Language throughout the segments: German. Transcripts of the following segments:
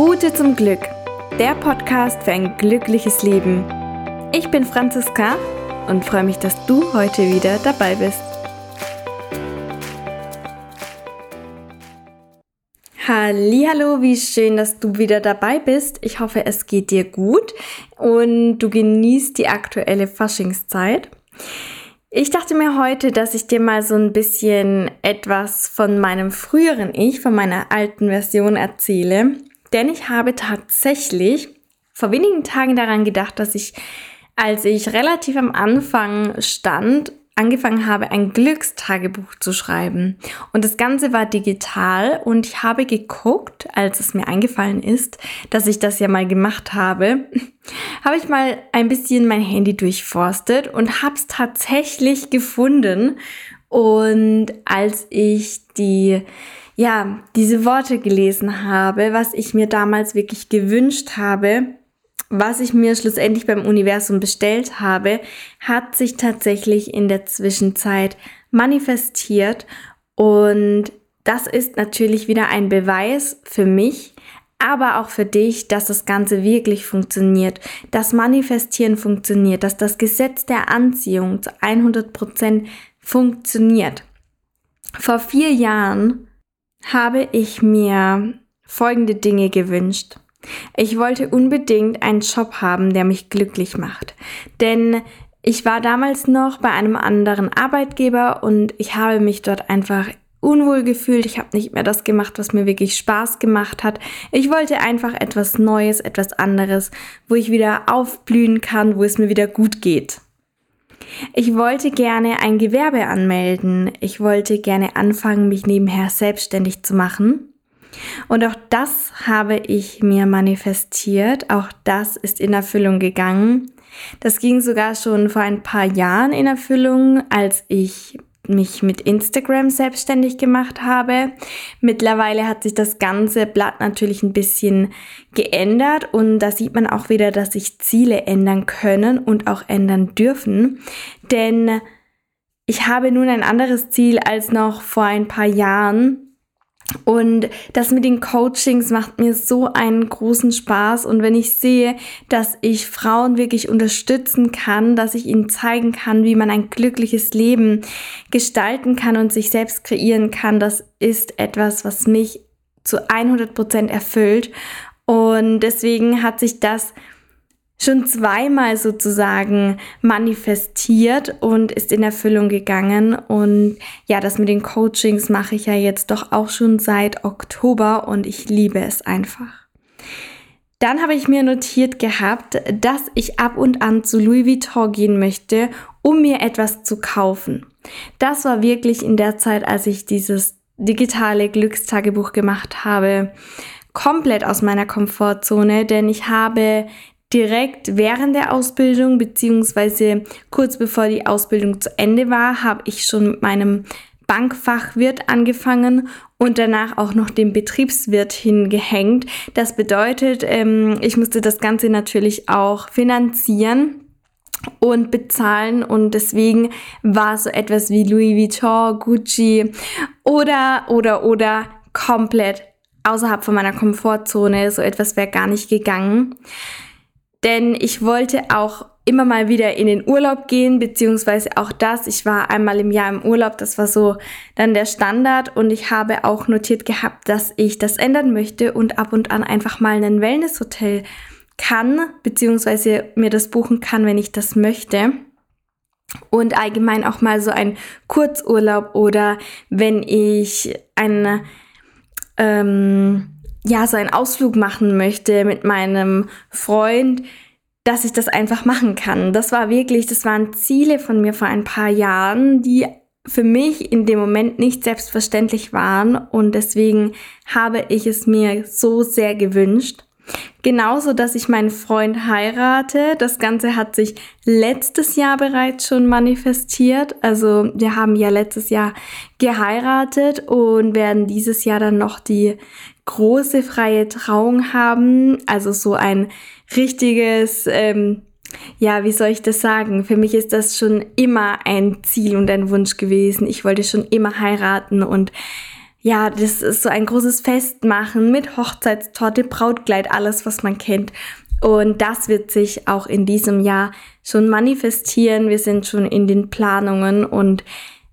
Route zum Glück, der Podcast für ein glückliches Leben. Ich bin Franziska und freue mich, dass du heute wieder dabei bist. Hallo, wie schön, dass du wieder dabei bist. Ich hoffe, es geht dir gut und du genießt die aktuelle Faschingszeit. Ich dachte mir heute, dass ich dir mal so ein bisschen etwas von meinem früheren Ich, von meiner alten Version erzähle. Denn ich habe tatsächlich vor wenigen Tagen daran gedacht, dass ich, als ich relativ am Anfang stand, angefangen habe, ein Glückstagebuch zu schreiben. Und das Ganze war digital und ich habe geguckt, als es mir eingefallen ist, dass ich das ja mal gemacht habe, habe ich mal ein bisschen mein Handy durchforstet und habe es tatsächlich gefunden. Und als ich die ja, diese Worte gelesen habe, was ich mir damals wirklich gewünscht habe, was ich mir schlussendlich beim Universum bestellt habe, hat sich tatsächlich in der Zwischenzeit manifestiert und das ist natürlich wieder ein Beweis für mich, aber auch für dich, dass das Ganze wirklich funktioniert, dass Manifestieren funktioniert, dass das Gesetz der Anziehung zu 100 Prozent funktioniert. Vor vier Jahren habe ich mir folgende Dinge gewünscht. Ich wollte unbedingt einen Job haben, der mich glücklich macht. Denn ich war damals noch bei einem anderen Arbeitgeber und ich habe mich dort einfach unwohl gefühlt. Ich habe nicht mehr das gemacht, was mir wirklich Spaß gemacht hat. Ich wollte einfach etwas Neues, etwas anderes, wo ich wieder aufblühen kann, wo es mir wieder gut geht. Ich wollte gerne ein Gewerbe anmelden. Ich wollte gerne anfangen, mich nebenher selbstständig zu machen. Und auch das habe ich mir manifestiert. Auch das ist in Erfüllung gegangen. Das ging sogar schon vor ein paar Jahren in Erfüllung, als ich mich mit Instagram selbstständig gemacht habe. Mittlerweile hat sich das ganze Blatt natürlich ein bisschen geändert und da sieht man auch wieder, dass sich Ziele ändern können und auch ändern dürfen. Denn ich habe nun ein anderes Ziel als noch vor ein paar Jahren. Und das mit den Coachings macht mir so einen großen Spaß. Und wenn ich sehe, dass ich Frauen wirklich unterstützen kann, dass ich ihnen zeigen kann, wie man ein glückliches Leben gestalten kann und sich selbst kreieren kann, das ist etwas, was mich zu 100 Prozent erfüllt. Und deswegen hat sich das schon zweimal sozusagen manifestiert und ist in Erfüllung gegangen. Und ja, das mit den Coachings mache ich ja jetzt doch auch schon seit Oktober und ich liebe es einfach. Dann habe ich mir notiert gehabt, dass ich ab und an zu Louis Vuitton gehen möchte, um mir etwas zu kaufen. Das war wirklich in der Zeit, als ich dieses digitale Glückstagebuch gemacht habe, komplett aus meiner Komfortzone, denn ich habe direkt während der Ausbildung beziehungsweise kurz bevor die Ausbildung zu Ende war, habe ich schon mit meinem Bankfachwirt angefangen und danach auch noch den Betriebswirt hingehängt. Das bedeutet, ähm, ich musste das Ganze natürlich auch finanzieren und bezahlen und deswegen war so etwas wie Louis Vuitton, Gucci oder oder oder komplett außerhalb von meiner Komfortzone. So etwas wäre gar nicht gegangen denn ich wollte auch immer mal wieder in den Urlaub gehen, beziehungsweise auch das. Ich war einmal im Jahr im Urlaub, das war so dann der Standard und ich habe auch notiert gehabt, dass ich das ändern möchte und ab und an einfach mal ein Wellnesshotel kann, beziehungsweise mir das buchen kann, wenn ich das möchte. Und allgemein auch mal so ein Kurzurlaub oder wenn ich eine ähm, ja, so einen Ausflug machen möchte mit meinem Freund, dass ich das einfach machen kann. Das war wirklich, das waren Ziele von mir vor ein paar Jahren, die für mich in dem Moment nicht selbstverständlich waren und deswegen habe ich es mir so sehr gewünscht. Genauso, dass ich meinen Freund heirate. Das Ganze hat sich letztes Jahr bereits schon manifestiert. Also wir haben ja letztes Jahr geheiratet und werden dieses Jahr dann noch die große freie Trauung haben. Also so ein richtiges, ähm, ja, wie soll ich das sagen? Für mich ist das schon immer ein Ziel und ein Wunsch gewesen. Ich wollte schon immer heiraten und ja, das ist so ein großes Fest machen mit Hochzeitstorte, Brautkleid, alles, was man kennt. Und das wird sich auch in diesem Jahr schon manifestieren. Wir sind schon in den Planungen und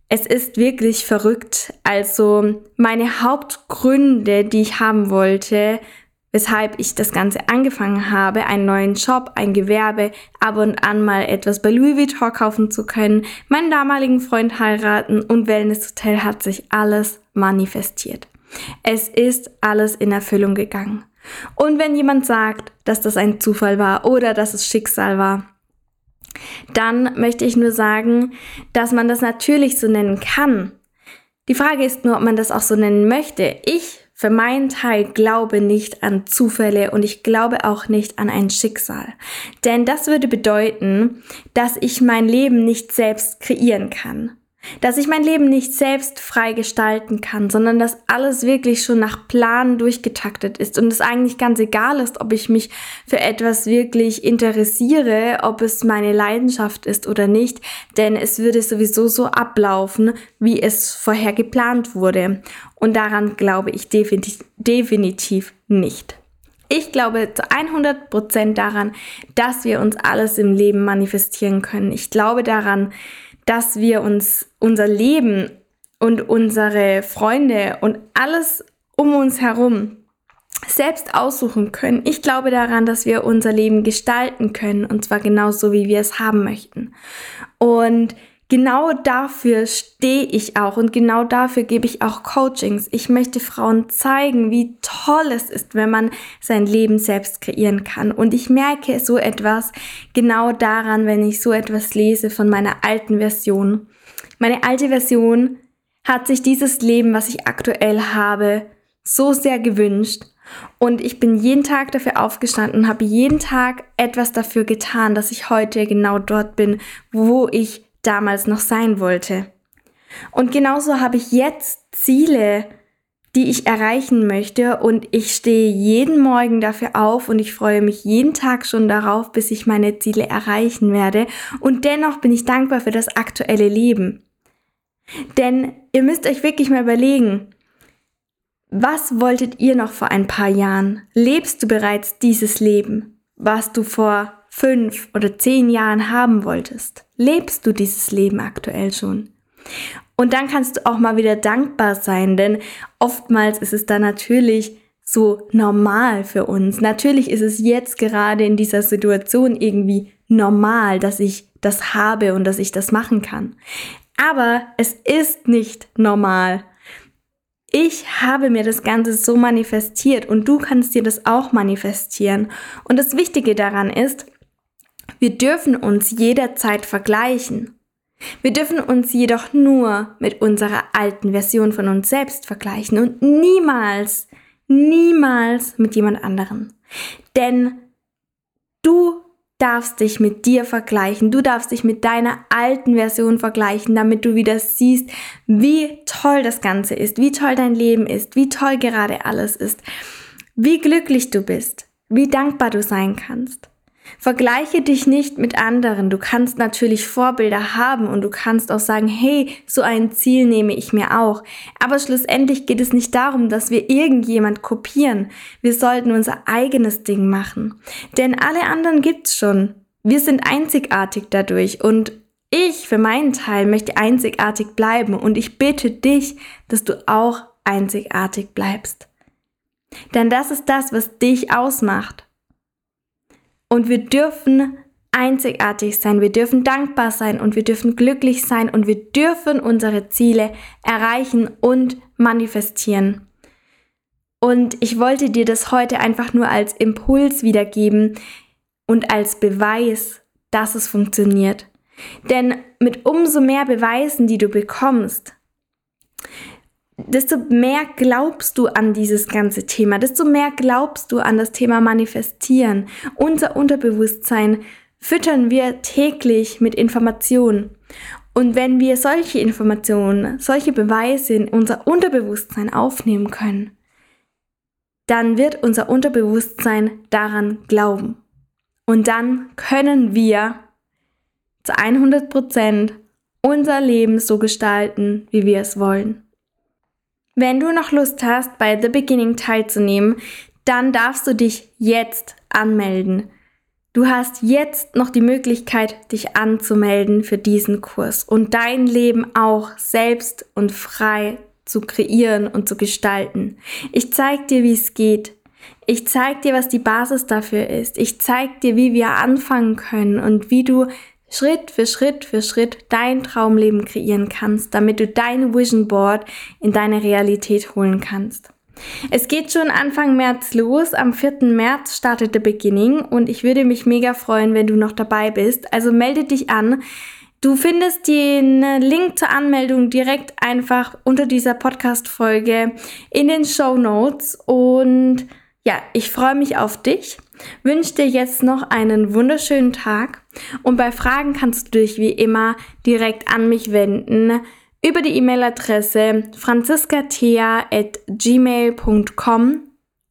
es ist wirklich verrückt. Also meine Hauptgründe, die ich haben wollte, weshalb ich das Ganze angefangen habe, einen neuen Job, ein Gewerbe, ab und an mal etwas bei Louis Vuitton kaufen zu können, meinen damaligen Freund heiraten und Wellness Hotel hat sich alles manifestiert. Es ist alles in Erfüllung gegangen. Und wenn jemand sagt, dass das ein Zufall war oder dass es Schicksal war, dann möchte ich nur sagen, dass man das natürlich so nennen kann. Die Frage ist nur, ob man das auch so nennen möchte. Ich für meinen Teil glaube nicht an Zufälle und ich glaube auch nicht an ein Schicksal. Denn das würde bedeuten, dass ich mein Leben nicht selbst kreieren kann dass ich mein Leben nicht selbst frei gestalten kann, sondern dass alles wirklich schon nach Plan durchgetaktet ist und es eigentlich ganz egal ist, ob ich mich für etwas wirklich interessiere, ob es meine Leidenschaft ist oder nicht, denn es würde sowieso so ablaufen, wie es vorher geplant wurde. Und daran glaube ich definitiv, definitiv nicht. Ich glaube zu 100% daran, dass wir uns alles im Leben manifestieren können. Ich glaube daran, dass wir uns unser Leben und unsere Freunde und alles um uns herum selbst aussuchen können. Ich glaube daran, dass wir unser Leben gestalten können und zwar genauso, wie wir es haben möchten. Und genau dafür stehe ich auch und genau dafür gebe ich auch Coachings. Ich möchte Frauen zeigen, wie toll es ist, wenn man sein Leben selbst kreieren kann. Und ich merke so etwas genau daran, wenn ich so etwas lese von meiner alten Version. Meine alte Version hat sich dieses Leben, was ich aktuell habe, so sehr gewünscht. Und ich bin jeden Tag dafür aufgestanden und habe jeden Tag etwas dafür getan, dass ich heute genau dort bin, wo ich damals noch sein wollte. Und genauso habe ich jetzt Ziele, die ich erreichen möchte und ich stehe jeden Morgen dafür auf und ich freue mich jeden Tag schon darauf, bis ich meine Ziele erreichen werde und dennoch bin ich dankbar für das aktuelle Leben. Denn ihr müsst euch wirklich mal überlegen, was wolltet ihr noch vor ein paar Jahren? Lebst du bereits dieses Leben, was du vor fünf oder zehn Jahren haben wolltest? Lebst du dieses Leben aktuell schon? Und dann kannst du auch mal wieder dankbar sein, denn oftmals ist es da natürlich so normal für uns. Natürlich ist es jetzt gerade in dieser Situation irgendwie normal, dass ich das habe und dass ich das machen kann. Aber es ist nicht normal. Ich habe mir das Ganze so manifestiert und du kannst dir das auch manifestieren. Und das Wichtige daran ist, wir dürfen uns jederzeit vergleichen. Wir dürfen uns jedoch nur mit unserer alten Version von uns selbst vergleichen und niemals, niemals mit jemand anderem. Denn du darfst dich mit dir vergleichen. Du darfst dich mit deiner alten Version vergleichen, damit du wieder siehst, wie toll das Ganze ist, wie toll dein Leben ist, wie toll gerade alles ist, wie glücklich du bist, wie dankbar du sein kannst. Vergleiche dich nicht mit anderen. Du kannst natürlich Vorbilder haben und du kannst auch sagen, hey, so ein Ziel nehme ich mir auch. Aber schlussendlich geht es nicht darum, dass wir irgendjemand kopieren. Wir sollten unser eigenes Ding machen. Denn alle anderen gibt's schon. Wir sind einzigartig dadurch und ich für meinen Teil möchte einzigartig bleiben und ich bitte dich, dass du auch einzigartig bleibst. Denn das ist das, was dich ausmacht. Und wir dürfen einzigartig sein, wir dürfen dankbar sein und wir dürfen glücklich sein und wir dürfen unsere Ziele erreichen und manifestieren. Und ich wollte dir das heute einfach nur als Impuls wiedergeben und als Beweis, dass es funktioniert. Denn mit umso mehr Beweisen, die du bekommst, desto mehr glaubst du an dieses ganze Thema, desto mehr glaubst du an das Thema Manifestieren. Unser Unterbewusstsein füttern wir täglich mit Informationen. Und wenn wir solche Informationen, solche Beweise in unser Unterbewusstsein aufnehmen können, dann wird unser Unterbewusstsein daran glauben. Und dann können wir zu 100% unser Leben so gestalten, wie wir es wollen. Wenn du noch Lust hast, bei The Beginning teilzunehmen, dann darfst du dich jetzt anmelden. Du hast jetzt noch die Möglichkeit, dich anzumelden für diesen Kurs und dein Leben auch selbst und frei zu kreieren und zu gestalten. Ich zeige dir, wie es geht. Ich zeige dir, was die Basis dafür ist. Ich zeige dir, wie wir anfangen können und wie du Schritt für Schritt für Schritt dein Traumleben kreieren kannst, damit du dein Vision Board in deine Realität holen kannst. Es geht schon Anfang März los. Am 4. März startet The Beginning und ich würde mich mega freuen, wenn du noch dabei bist. Also melde dich an. Du findest den Link zur Anmeldung direkt einfach unter dieser Podcast-Folge in den Show Notes und ja, ich freue mich auf dich, wünsche dir jetzt noch einen wunderschönen Tag und bei Fragen kannst du dich wie immer direkt an mich wenden über die E-Mail-Adresse franziskathea.gmail.com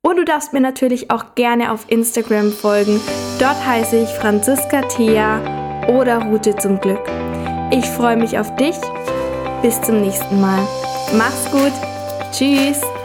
und du darfst mir natürlich auch gerne auf Instagram folgen. Dort heiße ich Franziska Thea oder Route zum Glück. Ich freue mich auf dich. Bis zum nächsten Mal. Mach's gut. Tschüss.